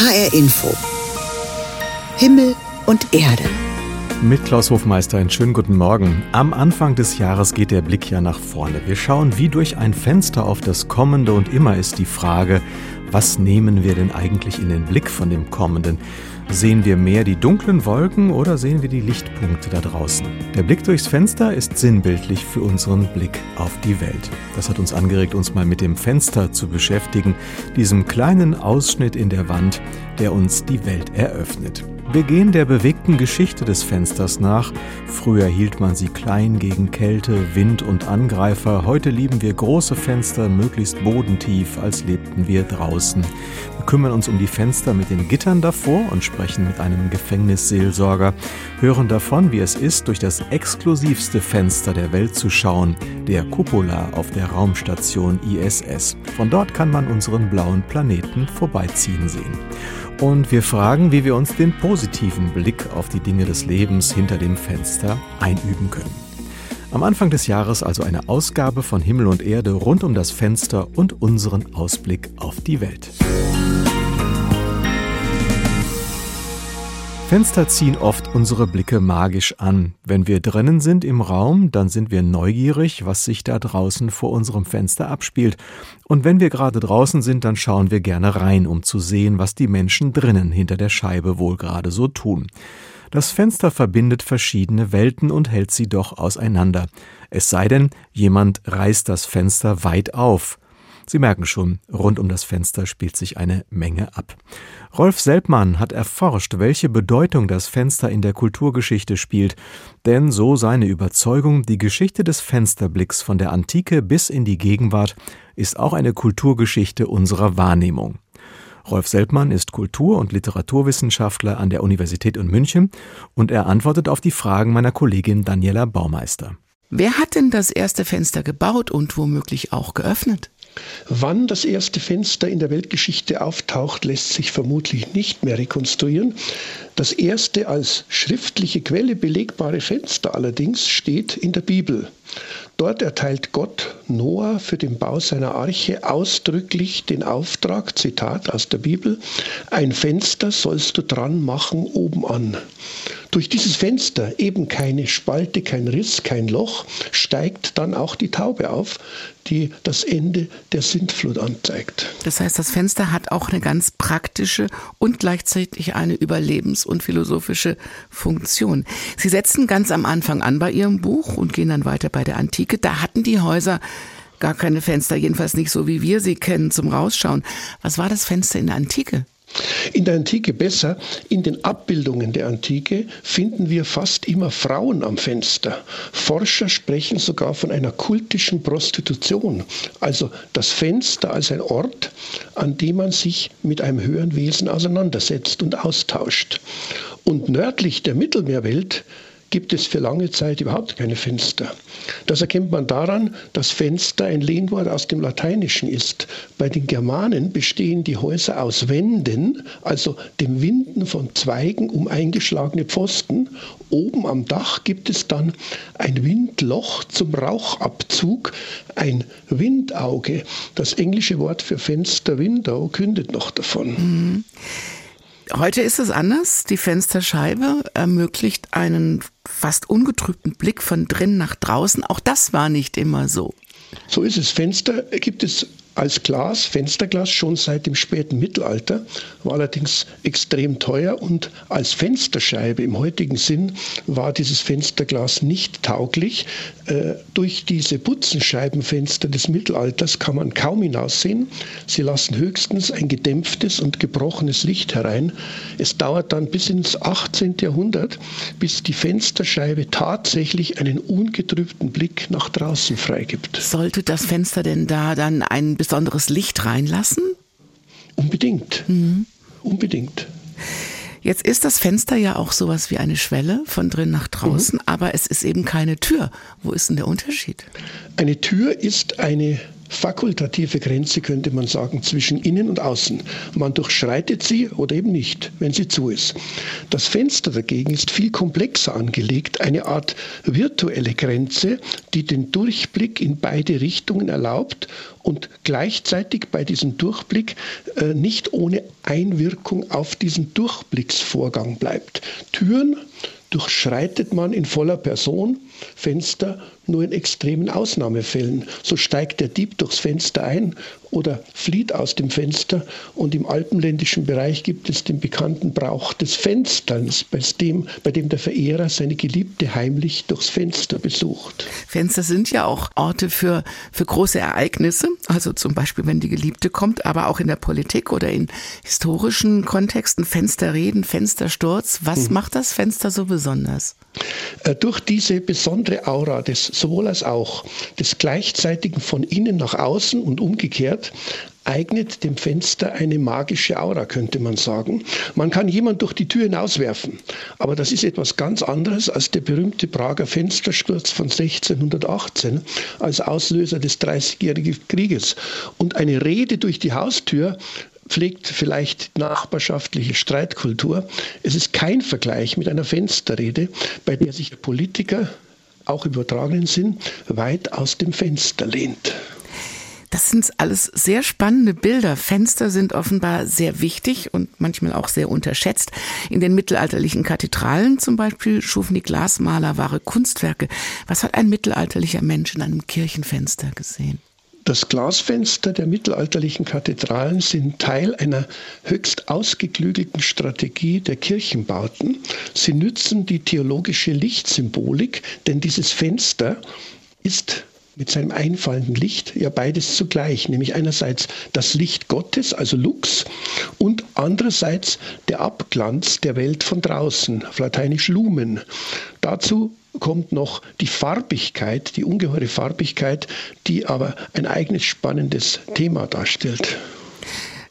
HR Info. Himmel und Erde. Mit Klaus Hofmeister einen schönen guten Morgen. Am Anfang des Jahres geht der Blick ja nach vorne. Wir schauen wie durch ein Fenster auf das Kommende und immer ist die Frage, was nehmen wir denn eigentlich in den Blick von dem Kommenden? Sehen wir mehr die dunklen Wolken oder sehen wir die Lichtpunkte da draußen? Der Blick durchs Fenster ist sinnbildlich für unseren Blick auf die Welt. Das hat uns angeregt, uns mal mit dem Fenster zu beschäftigen, diesem kleinen Ausschnitt in der Wand, der uns die Welt eröffnet. Wir gehen der bewegten Geschichte des Fensters nach. Früher hielt man sie klein gegen Kälte, Wind und Angreifer. Heute lieben wir große Fenster, möglichst bodentief, als lebten wir draußen. Wir kümmern uns um die Fenster mit den Gittern davor und sprechen mit einem Gefängnisseelsorger, hören davon, wie es ist, durch das exklusivste Fenster der Welt zu schauen, der Cupola auf der Raumstation ISS. Von dort kann man unseren blauen Planeten vorbeiziehen sehen. Und wir fragen, wie wir uns den positiven Blick auf die Dinge des Lebens hinter dem Fenster einüben können. Am Anfang des Jahres also eine Ausgabe von Himmel und Erde rund um das Fenster und unseren Ausblick auf die Welt. Fenster ziehen oft unsere Blicke magisch an. Wenn wir drinnen sind im Raum, dann sind wir neugierig, was sich da draußen vor unserem Fenster abspielt. Und wenn wir gerade draußen sind, dann schauen wir gerne rein, um zu sehen, was die Menschen drinnen hinter der Scheibe wohl gerade so tun. Das Fenster verbindet verschiedene Welten und hält sie doch auseinander. Es sei denn, jemand reißt das Fenster weit auf. Sie merken schon, rund um das Fenster spielt sich eine Menge ab. Rolf Selbmann hat erforscht, welche Bedeutung das Fenster in der Kulturgeschichte spielt, denn so seine Überzeugung, die Geschichte des Fensterblicks von der Antike bis in die Gegenwart ist auch eine Kulturgeschichte unserer Wahrnehmung. Rolf Selbmann ist Kultur- und Literaturwissenschaftler an der Universität in München und er antwortet auf die Fragen meiner Kollegin Daniela Baumeister. Wer hat denn das erste Fenster gebaut und womöglich auch geöffnet? Wann das erste Fenster in der Weltgeschichte auftaucht, lässt sich vermutlich nicht mehr rekonstruieren. Das erste als schriftliche Quelle belegbare Fenster allerdings steht in der Bibel. Dort erteilt Gott Noah für den Bau seiner Arche ausdrücklich den Auftrag, Zitat aus der Bibel, ein Fenster sollst du dran machen oben an. Durch dieses Fenster, eben keine Spalte, kein Riss, kein Loch, steigt dann auch die Taube auf, die das Ende der Sintflut anzeigt. Das heißt, das Fenster hat auch eine ganz praktische und gleichzeitig eine überlebens- und philosophische Funktion. Sie setzen ganz am Anfang an bei Ihrem Buch und gehen dann weiter bei der Antike. Da hatten die Häuser gar keine Fenster, jedenfalls nicht so, wie wir sie kennen zum Rausschauen. Was war das Fenster in der Antike? In der Antike besser, in den Abbildungen der Antike finden wir fast immer Frauen am Fenster. Forscher sprechen sogar von einer kultischen Prostitution, also das Fenster als ein Ort, an dem man sich mit einem höheren Wesen auseinandersetzt und austauscht. Und nördlich der Mittelmeerwelt gibt es für lange Zeit überhaupt keine Fenster. Das erkennt man daran, dass Fenster ein Lehnwort aus dem Lateinischen ist. Bei den Germanen bestehen die Häuser aus Wänden, also dem Winden von Zweigen um eingeschlagene Pfosten. Oben am Dach gibt es dann ein Windloch zum Rauchabzug, ein Windauge. Das englische Wort für Fenster, Window, kündet noch davon. Mhm. Heute ist es anders. Die Fensterscheibe ermöglicht einen fast ungetrübten Blick von drin nach draußen. Auch das war nicht immer so. So ist es. Fenster gibt es als Glas, Fensterglas schon seit dem späten Mittelalter, war allerdings extrem teuer und als Fensterscheibe im heutigen Sinn war dieses Fensterglas nicht tauglich. Äh, durch diese Butzenscheibenfenster des Mittelalters kann man kaum hinaussehen. Sie lassen höchstens ein gedämpftes und gebrochenes Licht herein. Es dauert dann bis ins 18. Jahrhundert, bis die Fensterscheibe tatsächlich einen ungetrübten Blick nach draußen freigibt. Sollte das Fenster denn da dann ein besonderes Licht reinlassen? Unbedingt. Mhm. Unbedingt. Jetzt ist das Fenster ja auch sowas wie eine Schwelle von drin nach draußen, mhm. aber es ist eben keine Tür. Wo ist denn der Unterschied? Eine Tür ist eine fakultative Grenze, könnte man sagen, zwischen innen und außen. Man durchschreitet sie oder eben nicht, wenn sie zu ist. Das Fenster dagegen ist viel komplexer angelegt, eine Art virtuelle Grenze, die den Durchblick in beide Richtungen erlaubt und gleichzeitig bei diesem Durchblick äh, nicht ohne Einwirkung auf diesen Durchblicksvorgang bleibt. Türen durchschreitet man in voller Person, Fenster nur in extremen Ausnahmefällen. So steigt der Dieb durchs Fenster ein oder flieht aus dem Fenster. Und im alpenländischen Bereich gibt es den bekannten Brauch des Fensterns, bei dem, bei dem der Verehrer seine Geliebte heimlich durchs Fenster besucht. Fenster sind ja auch Orte für, für große Ereignisse, also zum Beispiel, wenn die Geliebte kommt, aber auch in der Politik oder in historischen Kontexten, Fensterreden, Fenstersturz. Was mhm. macht das Fenster so besonders? Äh, durch diese besondere Aura des sowohl als auch des gleichzeitigen von innen nach außen und umgekehrt eignet dem Fenster eine magische Aura, könnte man sagen. Man kann jemand durch die Tür hinauswerfen, aber das ist etwas ganz anderes als der berühmte Prager Fenstersturz von 1618 als Auslöser des Dreißigjährigen Krieges. Und eine Rede durch die Haustür pflegt vielleicht nachbarschaftliche Streitkultur. Es ist kein Vergleich mit einer Fensterrede, bei der sich Politiker, auch übertragenen Sinn, weit aus dem Fenster lehnt. Das sind alles sehr spannende Bilder. Fenster sind offenbar sehr wichtig und manchmal auch sehr unterschätzt. In den mittelalterlichen Kathedralen zum Beispiel schufen die Glasmaler wahre Kunstwerke. Was hat ein mittelalterlicher Mensch in einem Kirchenfenster gesehen? Das Glasfenster der mittelalterlichen Kathedralen sind Teil einer höchst ausgeklügelten Strategie der Kirchenbauten. Sie nützen die theologische Lichtsymbolik, denn dieses Fenster ist mit seinem einfallenden Licht ja beides zugleich, nämlich einerseits das Licht Gottes, also Lux, und andererseits der Abglanz der Welt von draußen, auf Lateinisch Lumen. Dazu kommt noch die Farbigkeit, die ungeheure Farbigkeit, die aber ein eigenes spannendes Thema darstellt.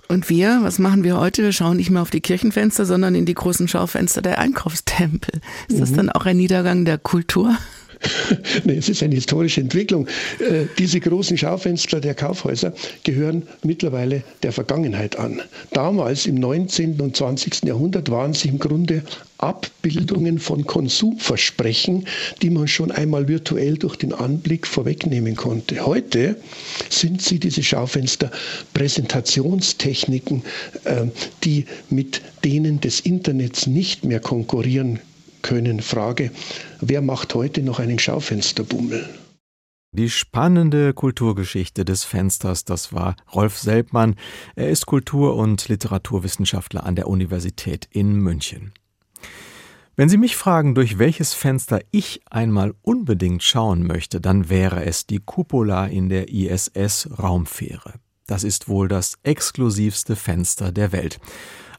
Und wir, was machen wir heute? Wir schauen nicht mehr auf die Kirchenfenster, sondern in die großen Schaufenster der Einkaufstempel. Ist das mhm. dann auch ein Niedergang der Kultur? es ist eine historische Entwicklung. Äh, diese großen Schaufenster der Kaufhäuser gehören mittlerweile der Vergangenheit an. Damals im 19. und 20. Jahrhundert waren sie im Grunde Abbildungen von Konsumversprechen, die man schon einmal virtuell durch den Anblick vorwegnehmen konnte. Heute sind sie diese Schaufenster Präsentationstechniken, äh, die mit denen des Internets nicht mehr konkurrieren können. Frage, wer macht heute noch einen Schaufensterbummel? Die spannende Kulturgeschichte des Fensters, das war Rolf Selbmann. Er ist Kultur- und Literaturwissenschaftler an der Universität in München. Wenn Sie mich fragen, durch welches Fenster ich einmal unbedingt schauen möchte, dann wäre es die Cupola in der ISS Raumfähre. Das ist wohl das exklusivste Fenster der Welt.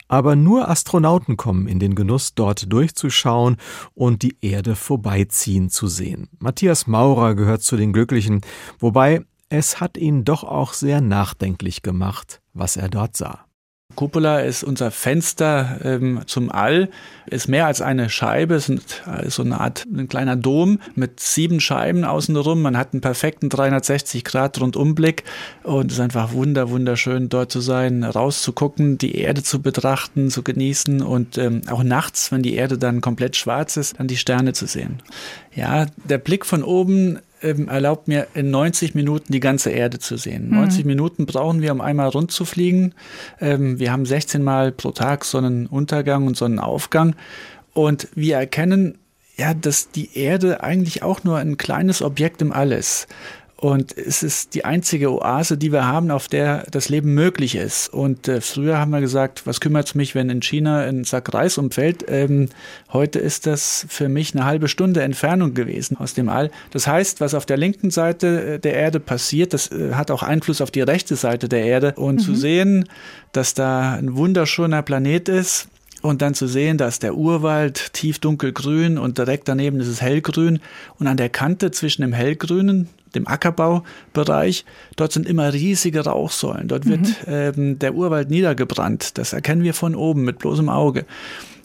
Aber nur Astronauten kommen in den Genuss, dort durchzuschauen und die Erde vorbeiziehen zu sehen. Matthias Maurer gehört zu den Glücklichen, wobei es hat ihn doch auch sehr nachdenklich gemacht, was er dort sah. Cupola ist unser Fenster ähm, zum All, ist mehr als eine Scheibe, es ist so eine Art ein kleiner Dom mit sieben Scheiben außenrum. Man hat einen perfekten 360 Grad Rundumblick und es ist einfach wunder wunderschön dort zu sein, rauszugucken, die Erde zu betrachten, zu genießen und ähm, auch nachts, wenn die Erde dann komplett schwarz ist, dann die Sterne zu sehen. Ja, der Blick von oben ähm, erlaubt mir in 90 Minuten die ganze Erde zu sehen. Mhm. 90 Minuten brauchen wir, um einmal rund zu fliegen. Ähm, wir haben 16 Mal pro Tag Sonnenuntergang und Sonnenaufgang. Und wir erkennen ja, dass die Erde eigentlich auch nur ein kleines Objekt im All ist. Und es ist die einzige Oase, die wir haben, auf der das Leben möglich ist. Und äh, früher haben wir gesagt, was kümmert es mich, wenn in China ein Sack Reis umfällt? Ähm, heute ist das für mich eine halbe Stunde Entfernung gewesen aus dem All. Das heißt, was auf der linken Seite äh, der Erde passiert, das äh, hat auch Einfluss auf die rechte Seite der Erde. Und mhm. zu sehen, dass da ein wunderschöner Planet ist, und dann zu sehen, dass der Urwald tief dunkelgrün und direkt daneben ist es hellgrün und an der Kante zwischen dem hellgrünen dem Ackerbaubereich. Dort sind immer riesige Rauchsäulen. Dort wird mhm. ähm, der Urwald niedergebrannt. Das erkennen wir von oben mit bloßem Auge.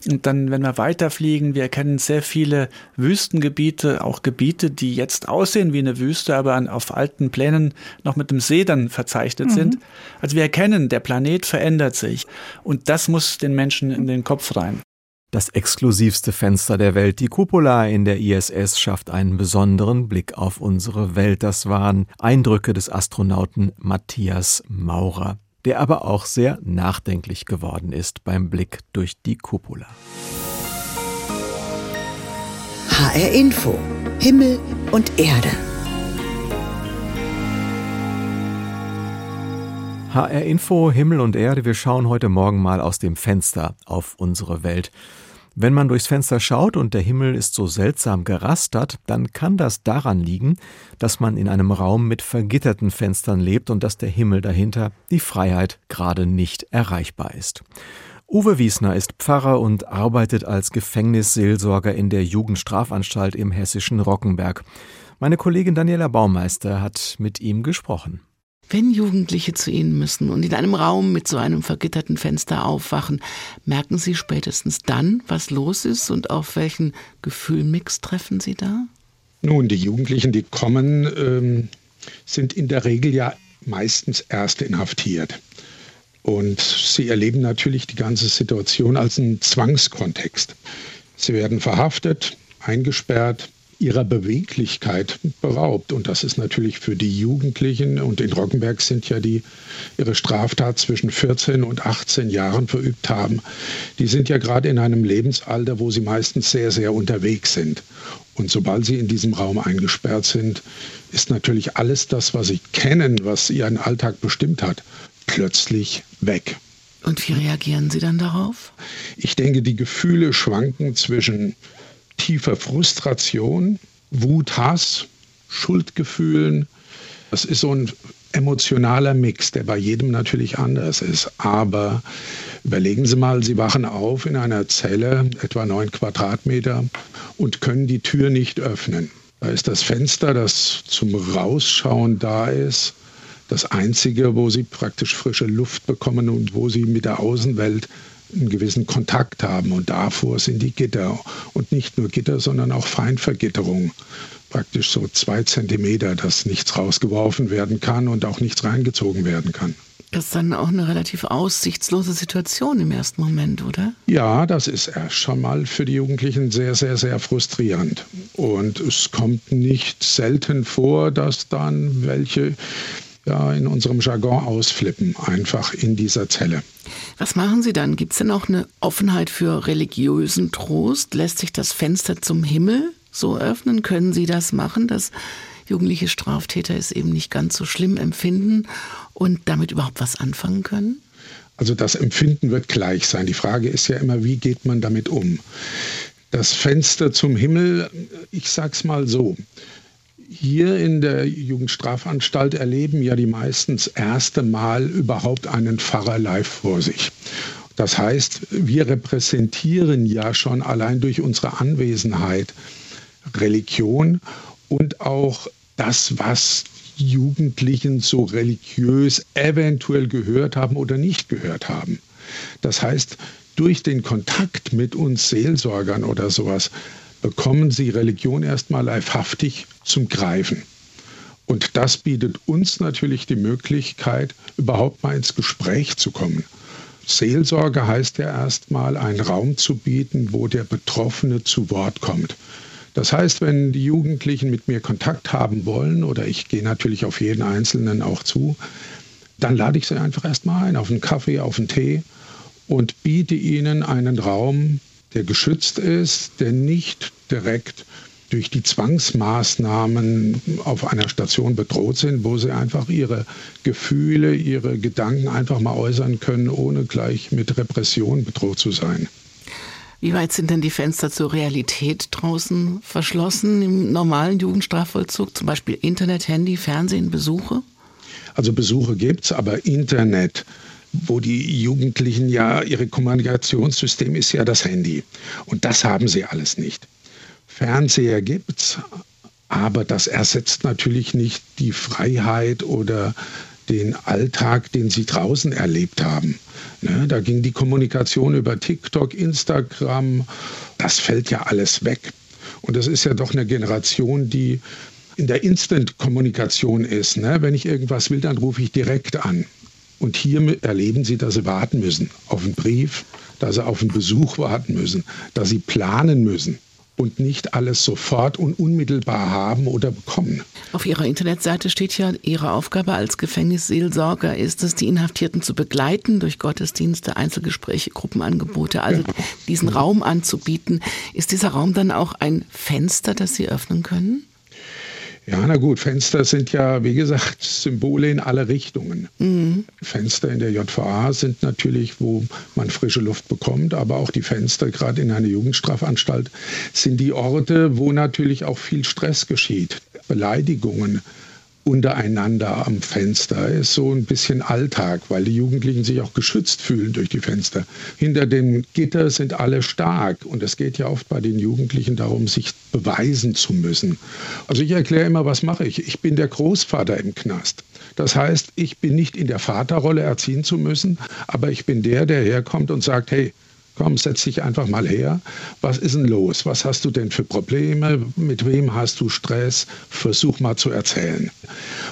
Und dann, wenn wir weiterfliegen, wir erkennen sehr viele Wüstengebiete, auch Gebiete, die jetzt aussehen wie eine Wüste, aber auf alten Plänen noch mit dem See dann verzeichnet mhm. sind. Also wir erkennen, der Planet verändert sich. Und das muss den Menschen in den Kopf rein. Das exklusivste Fenster der Welt, die Cupola in der ISS, schafft einen besonderen Blick auf unsere Welt. Das waren Eindrücke des Astronauten Matthias Maurer, der aber auch sehr nachdenklich geworden ist beim Blick durch die Cupola. HR Info Himmel und Erde HR Info, Himmel und Erde, wir schauen heute Morgen mal aus dem Fenster auf unsere Welt. Wenn man durchs Fenster schaut und der Himmel ist so seltsam gerastert, dann kann das daran liegen, dass man in einem Raum mit vergitterten Fenstern lebt und dass der Himmel dahinter, die Freiheit, gerade nicht erreichbar ist. Uwe Wiesner ist Pfarrer und arbeitet als Gefängnisseelsorger in der Jugendstrafanstalt im hessischen Rockenberg. Meine Kollegin Daniela Baumeister hat mit ihm gesprochen. Wenn Jugendliche zu Ihnen müssen und in einem Raum mit so einem vergitterten Fenster aufwachen, merken Sie spätestens dann, was los ist und auf welchen Gefühlmix treffen Sie da? Nun, die Jugendlichen, die kommen, ähm, sind in der Regel ja meistens erst inhaftiert. Und sie erleben natürlich die ganze Situation als einen Zwangskontext. Sie werden verhaftet, eingesperrt, ihrer Beweglichkeit beraubt. Und das ist natürlich für die Jugendlichen, und in Rockenberg sind ja die ihre Straftat zwischen 14 und 18 Jahren verübt haben, die sind ja gerade in einem Lebensalter, wo sie meistens sehr, sehr unterwegs sind. Und sobald sie in diesem Raum eingesperrt sind, ist natürlich alles das, was sie kennen, was ihren Alltag bestimmt hat, plötzlich weg. Und wie reagieren Sie dann darauf? Ich denke, die Gefühle schwanken zwischen tiefer Frustration, Wut, Hass, Schuldgefühlen. Das ist so ein emotionaler Mix, der bei jedem natürlich anders ist. Aber überlegen Sie mal, Sie wachen auf in einer Zelle, etwa neun Quadratmeter, und können die Tür nicht öffnen. Da ist das Fenster, das zum Rausschauen da ist, das einzige, wo Sie praktisch frische Luft bekommen und wo Sie mit der Außenwelt einen gewissen Kontakt haben. Und davor sind die Gitter. Und nicht nur Gitter, sondern auch Feinvergitterung. Praktisch so zwei Zentimeter, dass nichts rausgeworfen werden kann und auch nichts reingezogen werden kann. Das ist dann auch eine relativ aussichtslose Situation im ersten Moment, oder? Ja, das ist erst schon mal für die Jugendlichen sehr, sehr, sehr frustrierend. Und es kommt nicht selten vor, dass dann welche ja, in unserem Jargon ausflippen, einfach in dieser Zelle. Was machen Sie dann? Gibt es denn auch eine Offenheit für religiösen Trost? Lässt sich das Fenster zum Himmel so öffnen? Können Sie das machen, dass jugendliche Straftäter es eben nicht ganz so schlimm empfinden und damit überhaupt was anfangen können? Also das Empfinden wird gleich sein. Die Frage ist ja immer, wie geht man damit um? Das Fenster zum Himmel, ich sag's mal so, hier in der Jugendstrafanstalt erleben ja die meisten das erste Mal überhaupt einen Pfarrer live vor sich. Das heißt, wir repräsentieren ja schon allein durch unsere Anwesenheit Religion und auch das, was Jugendlichen so religiös eventuell gehört haben oder nicht gehört haben. Das heißt, durch den Kontakt mit uns Seelsorgern oder sowas bekommen sie Religion erstmal leibhaftig zum Greifen. Und das bietet uns natürlich die Möglichkeit, überhaupt mal ins Gespräch zu kommen. Seelsorge heißt ja erstmal, einen Raum zu bieten, wo der Betroffene zu Wort kommt. Das heißt, wenn die Jugendlichen mit mir Kontakt haben wollen, oder ich gehe natürlich auf jeden Einzelnen auch zu, dann lade ich sie einfach erstmal ein auf einen Kaffee, auf einen Tee und biete ihnen einen Raum, der geschützt ist, der nicht direkt durch die Zwangsmaßnahmen auf einer Station bedroht sind, wo sie einfach ihre Gefühle, ihre Gedanken einfach mal äußern können, ohne gleich mit Repression bedroht zu sein. Wie weit sind denn die Fenster zur Realität draußen verschlossen im normalen Jugendstrafvollzug? Zum Beispiel Internet, Handy, Fernsehen, Besuche? Also Besuche gibt es, aber Internet, wo die Jugendlichen ja, ihre Kommunikationssystem ist ja das Handy. Und das haben sie alles nicht. Fernseher gibt's, aber das ersetzt natürlich nicht die Freiheit oder den Alltag, den sie draußen erlebt haben. Ne, da ging die Kommunikation über TikTok, Instagram, das fällt ja alles weg. Und das ist ja doch eine Generation, die in der Instant-Kommunikation ist. Ne? Wenn ich irgendwas will, dann rufe ich direkt an. Und hier erleben sie, dass sie warten müssen auf einen Brief, dass sie auf einen Besuch warten müssen, dass sie planen müssen und nicht alles sofort und unmittelbar haben oder bekommen. Auf Ihrer Internetseite steht ja, Ihre Aufgabe als Gefängnisseelsorger ist es, die Inhaftierten zu begleiten durch Gottesdienste, Einzelgespräche, Gruppenangebote, also ja. diesen Raum anzubieten. Ist dieser Raum dann auch ein Fenster, das Sie öffnen können? Ja, na gut, Fenster sind ja, wie gesagt, Symbole in alle Richtungen. Mhm. Fenster in der JVA sind natürlich, wo man frische Luft bekommt, aber auch die Fenster, gerade in einer Jugendstrafanstalt, sind die Orte, wo natürlich auch viel Stress geschieht. Beleidigungen, untereinander am Fenster ist so ein bisschen Alltag, weil die Jugendlichen sich auch geschützt fühlen durch die Fenster. Hinter dem Gitter sind alle stark und es geht ja oft bei den Jugendlichen darum, sich beweisen zu müssen. Also ich erkläre immer, was mache ich? Ich bin der Großvater im Knast. Das heißt, ich bin nicht in der Vaterrolle erziehen zu müssen, aber ich bin der, der herkommt und sagt, hey, Komm, setz dich einfach mal her. Was ist denn los? Was hast du denn für Probleme? Mit wem hast du Stress? Versuch mal zu erzählen.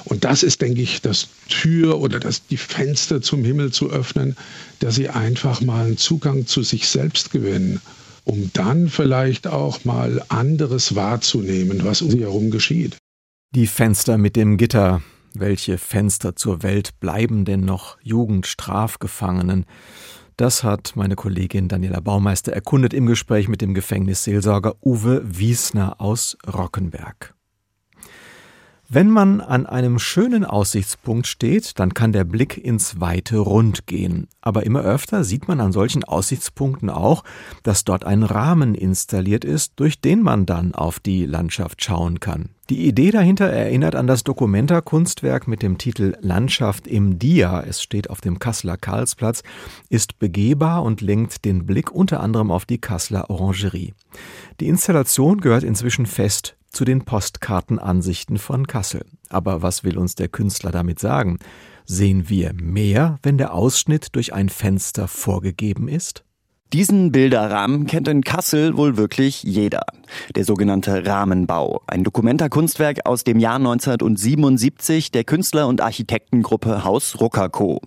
Und das ist, denke ich, das Tür oder das, die Fenster zum Himmel zu öffnen, dass sie einfach mal einen Zugang zu sich selbst gewinnen, um dann vielleicht auch mal anderes wahrzunehmen, was um sie herum geschieht. Die Fenster mit dem Gitter. Welche Fenster zur Welt bleiben denn noch Jugendstrafgefangenen? Das hat meine Kollegin Daniela Baumeister erkundet im Gespräch mit dem Gefängnisseelsorger Uwe Wiesner aus Rockenberg. Wenn man an einem schönen Aussichtspunkt steht, dann kann der Blick ins weite Rund gehen. Aber immer öfter sieht man an solchen Aussichtspunkten auch, dass dort ein Rahmen installiert ist, durch den man dann auf die Landschaft schauen kann. Die Idee dahinter erinnert an das Dokumenta-Kunstwerk mit dem Titel Landschaft im Dia. Es steht auf dem Kasseler Karlsplatz, ist begehbar und lenkt den Blick unter anderem auf die Kasseler Orangerie. Die Installation gehört inzwischen fest zu den Postkartenansichten von Kassel. Aber was will uns der Künstler damit sagen? Sehen wir mehr, wenn der Ausschnitt durch ein Fenster vorgegeben ist? Diesen Bilderrahmen kennt in Kassel wohl wirklich jeder. Der sogenannte Rahmenbau. Ein Dokumentarkunstwerk aus dem Jahr 1977 der Künstler- und Architektengruppe Haus Ruckerco.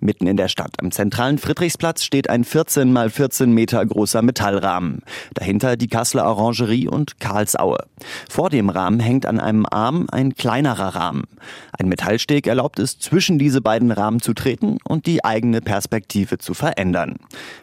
Mitten in der Stadt am zentralen Friedrichsplatz steht ein 14 mal 14 Meter großer Metallrahmen. Dahinter die Kasseler Orangerie und Karlsaue. Vor dem Rahmen hängt an einem Arm ein kleinerer Rahmen. Ein Metallsteg erlaubt es, zwischen diese beiden Rahmen zu treten und die eigene Perspektive zu verändern.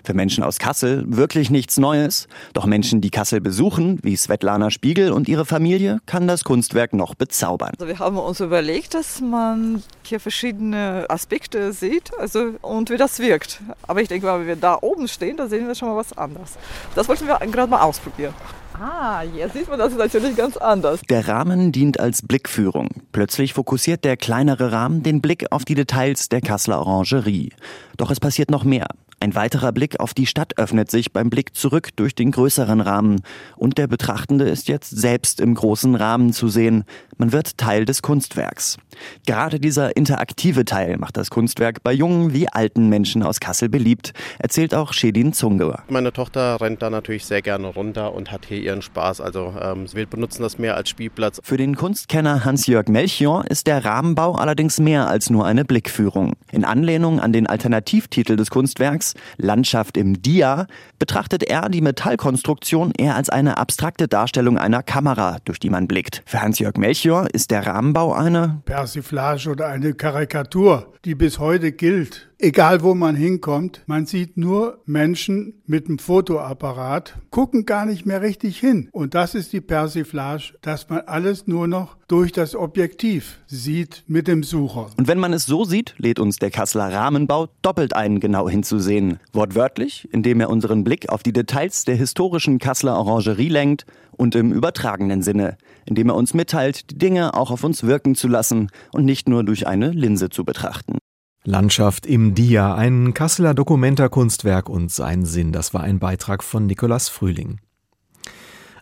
Für Menschen aus Kassel wirklich nichts Neues. Doch Menschen, die Kassel besuchen, wie Svetlana Spiegel und ihre Familie, kann das Kunstwerk noch bezaubern. Also wir haben uns überlegt, dass man hier verschiedene Aspekte sieht also, und wie das wirkt. Aber ich denke mal, wenn wir da oben stehen, da sehen wir schon mal was anderes. Das wollten wir gerade mal ausprobieren. Ah, jetzt sieht man das natürlich ganz anders. Der Rahmen dient als Blickführung. Plötzlich fokussiert der kleinere Rahmen den Blick auf die Details der Kasseler Orangerie. Doch es passiert noch mehr. Ein weiterer Blick auf die Stadt öffnet sich beim Blick zurück durch den größeren Rahmen. Und der Betrachtende ist jetzt selbst im großen Rahmen zu sehen. Man wird Teil des Kunstwerks. Gerade dieser interaktive Teil macht das Kunstwerk bei jungen wie alten Menschen aus Kassel beliebt, erzählt auch Shedin Zunge. Meine Tochter rennt da natürlich sehr gerne runter und hat hier ihren Spaß. Also ähm, wir benutzen das mehr als Spielplatz. Für den Kunstkenner Hans-Jörg Melchior ist der Rahmenbau allerdings mehr als nur eine Blickführung. In Anlehnung an den Alternativtitel des Kunstwerks Landschaft im Dia betrachtet er die Metallkonstruktion eher als eine abstrakte Darstellung einer Kamera, durch die man blickt. Für Hans-Jörg Melchior ist der Rahmenbau eine Persiflage oder eine Karikatur, die bis heute gilt. Egal wo man hinkommt, man sieht nur Menschen mit dem Fotoapparat, gucken gar nicht mehr richtig hin. Und das ist die Persiflage, dass man alles nur noch durch das Objektiv sieht mit dem Sucher. Und wenn man es so sieht, lädt uns der Kasseler Rahmenbau doppelt ein, genau hinzusehen. Wortwörtlich, indem er unseren Blick auf die Details der historischen Kasseler Orangerie lenkt und im übertragenen Sinne, indem er uns mitteilt, die Dinge auch auf uns wirken zu lassen und nicht nur durch eine Linse zu betrachten. Landschaft im Dia, ein Kasseler Dokumentarkunstwerk und sein Sinn, das war ein Beitrag von Nikolaus Frühling.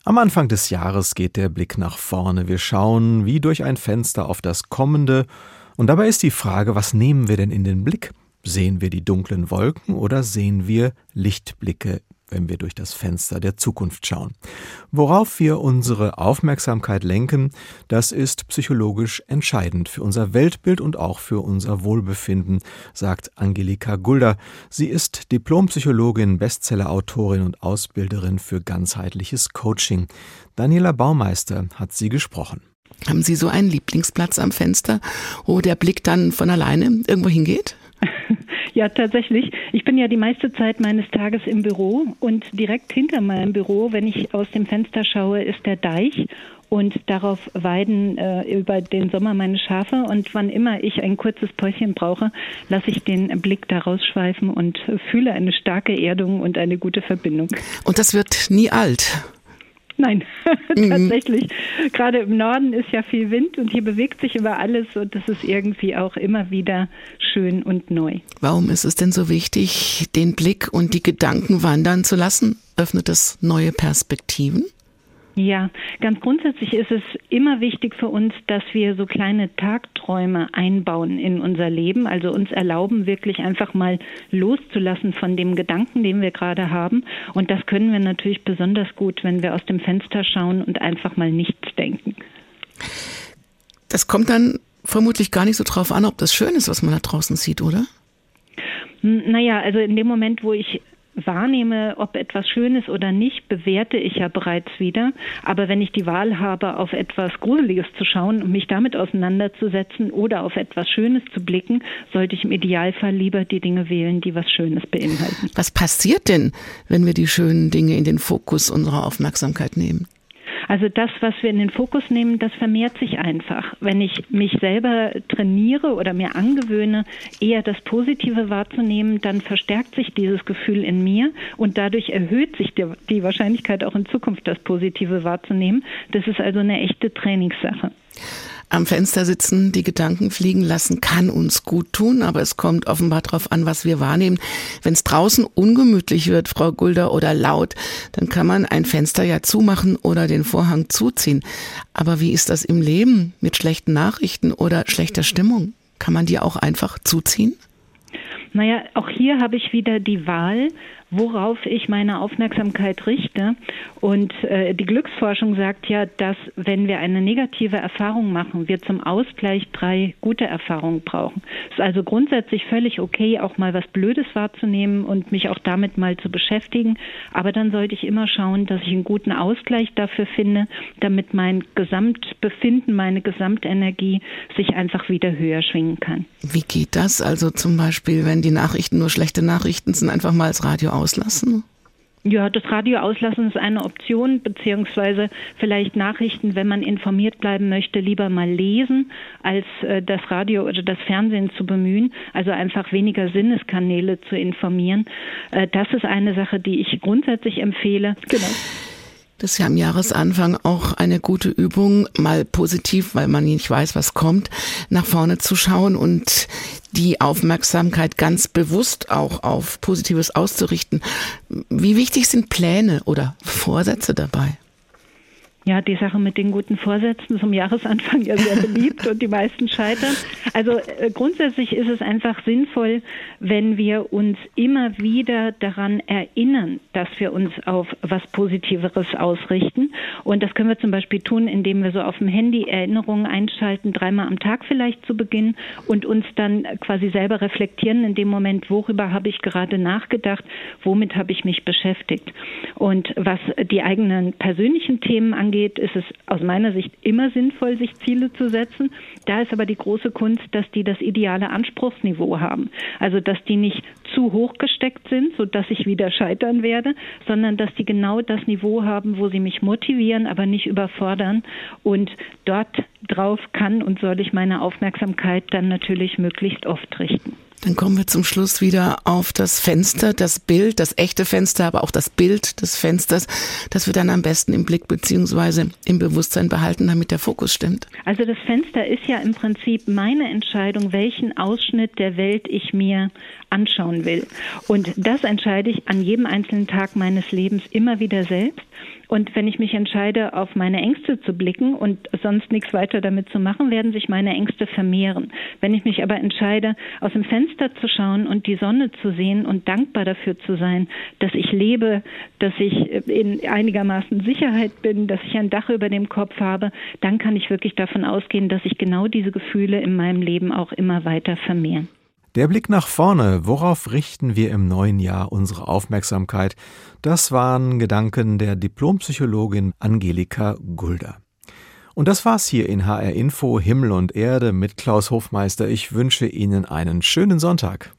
Am Anfang des Jahres geht der Blick nach vorne. Wir schauen wie durch ein Fenster auf das Kommende Und dabei ist die Frage, was nehmen wir denn in den Blick? Sehen wir die dunklen Wolken oder sehen wir Lichtblicke wenn wir durch das Fenster der Zukunft schauen. Worauf wir unsere Aufmerksamkeit lenken, das ist psychologisch entscheidend für unser Weltbild und auch für unser Wohlbefinden, sagt Angelika Gulder. Sie ist Diplompsychologin, Bestsellerautorin und Ausbilderin für ganzheitliches Coaching. Daniela Baumeister hat sie gesprochen. Haben Sie so einen Lieblingsplatz am Fenster, wo der Blick dann von alleine irgendwo hingeht? Ja, tatsächlich. Ich bin ja die meiste Zeit meines Tages im Büro und direkt hinter meinem Büro, wenn ich aus dem Fenster schaue, ist der Deich und darauf weiden äh, über den Sommer meine Schafe und wann immer ich ein kurzes Päuschen brauche, lasse ich den Blick da rausschweifen und fühle eine starke Erdung und eine gute Verbindung. Und das wird nie alt. Nein, mhm. tatsächlich. Gerade im Norden ist ja viel Wind und hier bewegt sich über alles und das ist irgendwie auch immer wieder schön und neu. Warum ist es denn so wichtig, den Blick und die Gedanken wandern zu lassen? Öffnet das neue Perspektiven? Ja, ganz grundsätzlich ist es immer wichtig für uns, dass wir so kleine Tagträume einbauen in unser Leben, also uns erlauben, wirklich einfach mal loszulassen von dem Gedanken, den wir gerade haben. Und das können wir natürlich besonders gut, wenn wir aus dem Fenster schauen und einfach mal nichts denken. Das kommt dann vermutlich gar nicht so drauf an, ob das schön ist, was man da draußen sieht, oder? Naja, also in dem Moment, wo ich wahrnehme, ob etwas schön ist oder nicht, bewerte ich ja bereits wieder. Aber wenn ich die Wahl habe, auf etwas Gruseliges zu schauen und mich damit auseinanderzusetzen oder auf etwas Schönes zu blicken, sollte ich im Idealfall lieber die Dinge wählen, die was Schönes beinhalten. Was passiert denn, wenn wir die schönen Dinge in den Fokus unserer Aufmerksamkeit nehmen? Also das, was wir in den Fokus nehmen, das vermehrt sich einfach. Wenn ich mich selber trainiere oder mir angewöhne, eher das Positive wahrzunehmen, dann verstärkt sich dieses Gefühl in mir und dadurch erhöht sich die, die Wahrscheinlichkeit auch in Zukunft das Positive wahrzunehmen. Das ist also eine echte Trainingssache am Fenster sitzen, die Gedanken fliegen lassen, kann uns gut tun, aber es kommt offenbar darauf an, was wir wahrnehmen. Wenn es draußen ungemütlich wird, Frau Gulder, oder laut, dann kann man ein Fenster ja zumachen oder den Vorhang zuziehen. Aber wie ist das im Leben mit schlechten Nachrichten oder schlechter Stimmung? Kann man die auch einfach zuziehen? Naja, auch hier habe ich wieder die Wahl, worauf ich meine Aufmerksamkeit richte. Und äh, die Glücksforschung sagt ja, dass wenn wir eine negative Erfahrung machen, wir zum Ausgleich drei gute Erfahrungen brauchen. Es ist also grundsätzlich völlig okay, auch mal was Blödes wahrzunehmen und mich auch damit mal zu beschäftigen. Aber dann sollte ich immer schauen, dass ich einen guten Ausgleich dafür finde, damit mein Gesamtbefinden, meine Gesamtenergie sich einfach wieder höher schwingen kann. Wie geht das? Also zum Beispiel, wenn die Nachrichten nur schlechte Nachrichten sind, einfach mal das Radio auslassen? Ja, das Radio auslassen ist eine Option, beziehungsweise vielleicht Nachrichten, wenn man informiert bleiben möchte, lieber mal lesen, als äh, das Radio oder das Fernsehen zu bemühen. Also einfach weniger Sinneskanäle zu informieren. Äh, das ist eine Sache, die ich grundsätzlich empfehle. Genau. Das ist ja am Jahresanfang auch eine gute Übung, mal positiv, weil man nicht weiß, was kommt, nach vorne zu schauen und die Aufmerksamkeit ganz bewusst auch auf Positives auszurichten. Wie wichtig sind Pläne oder Vorsätze dabei? Ja, die Sache mit den guten Vorsätzen ist am Jahresanfang ja sehr beliebt und die meisten scheitern. Also äh, grundsätzlich ist es einfach sinnvoll, wenn wir uns immer wieder daran erinnern, dass wir uns auf was Positiveres ausrichten. Und das können wir zum Beispiel tun, indem wir so auf dem Handy Erinnerungen einschalten, dreimal am Tag vielleicht zu Beginn und uns dann quasi selber reflektieren in dem Moment, worüber habe ich gerade nachgedacht, womit habe ich mich beschäftigt. Und was die eigenen persönlichen Themen angeht, angeht, ist es aus meiner Sicht immer sinnvoll, sich Ziele zu setzen. Da ist aber die große Kunst, dass die das ideale Anspruchsniveau haben. Also, dass die nicht zu hoch gesteckt sind, sodass ich wieder scheitern werde, sondern dass die genau das Niveau haben, wo sie mich motivieren, aber nicht überfordern. Und dort drauf kann und soll ich meine Aufmerksamkeit dann natürlich möglichst oft richten. Dann kommen wir zum Schluss wieder auf das Fenster, das Bild, das echte Fenster, aber auch das Bild des Fensters, das wir dann am besten im Blick beziehungsweise im Bewusstsein behalten, damit der Fokus stimmt. Also das Fenster ist ja im Prinzip meine Entscheidung, welchen Ausschnitt der Welt ich mir anschauen will. Und das entscheide ich an jedem einzelnen Tag meines Lebens immer wieder selbst. Und wenn ich mich entscheide, auf meine Ängste zu blicken und sonst nichts weiter damit zu machen, werden sich meine Ängste vermehren. Wenn ich mich aber entscheide, aus dem Fenster zu schauen und die Sonne zu sehen und dankbar dafür zu sein, dass ich lebe, dass ich in einigermaßen Sicherheit bin, dass ich ein Dach über dem Kopf habe, dann kann ich wirklich davon ausgehen, dass sich genau diese Gefühle in meinem Leben auch immer weiter vermehren. Der Blick nach vorne, worauf richten wir im neuen Jahr unsere Aufmerksamkeit? Das waren Gedanken der Diplompsychologin Angelika Gulder. Und das war's hier in HR Info Himmel und Erde mit Klaus Hofmeister. Ich wünsche Ihnen einen schönen Sonntag.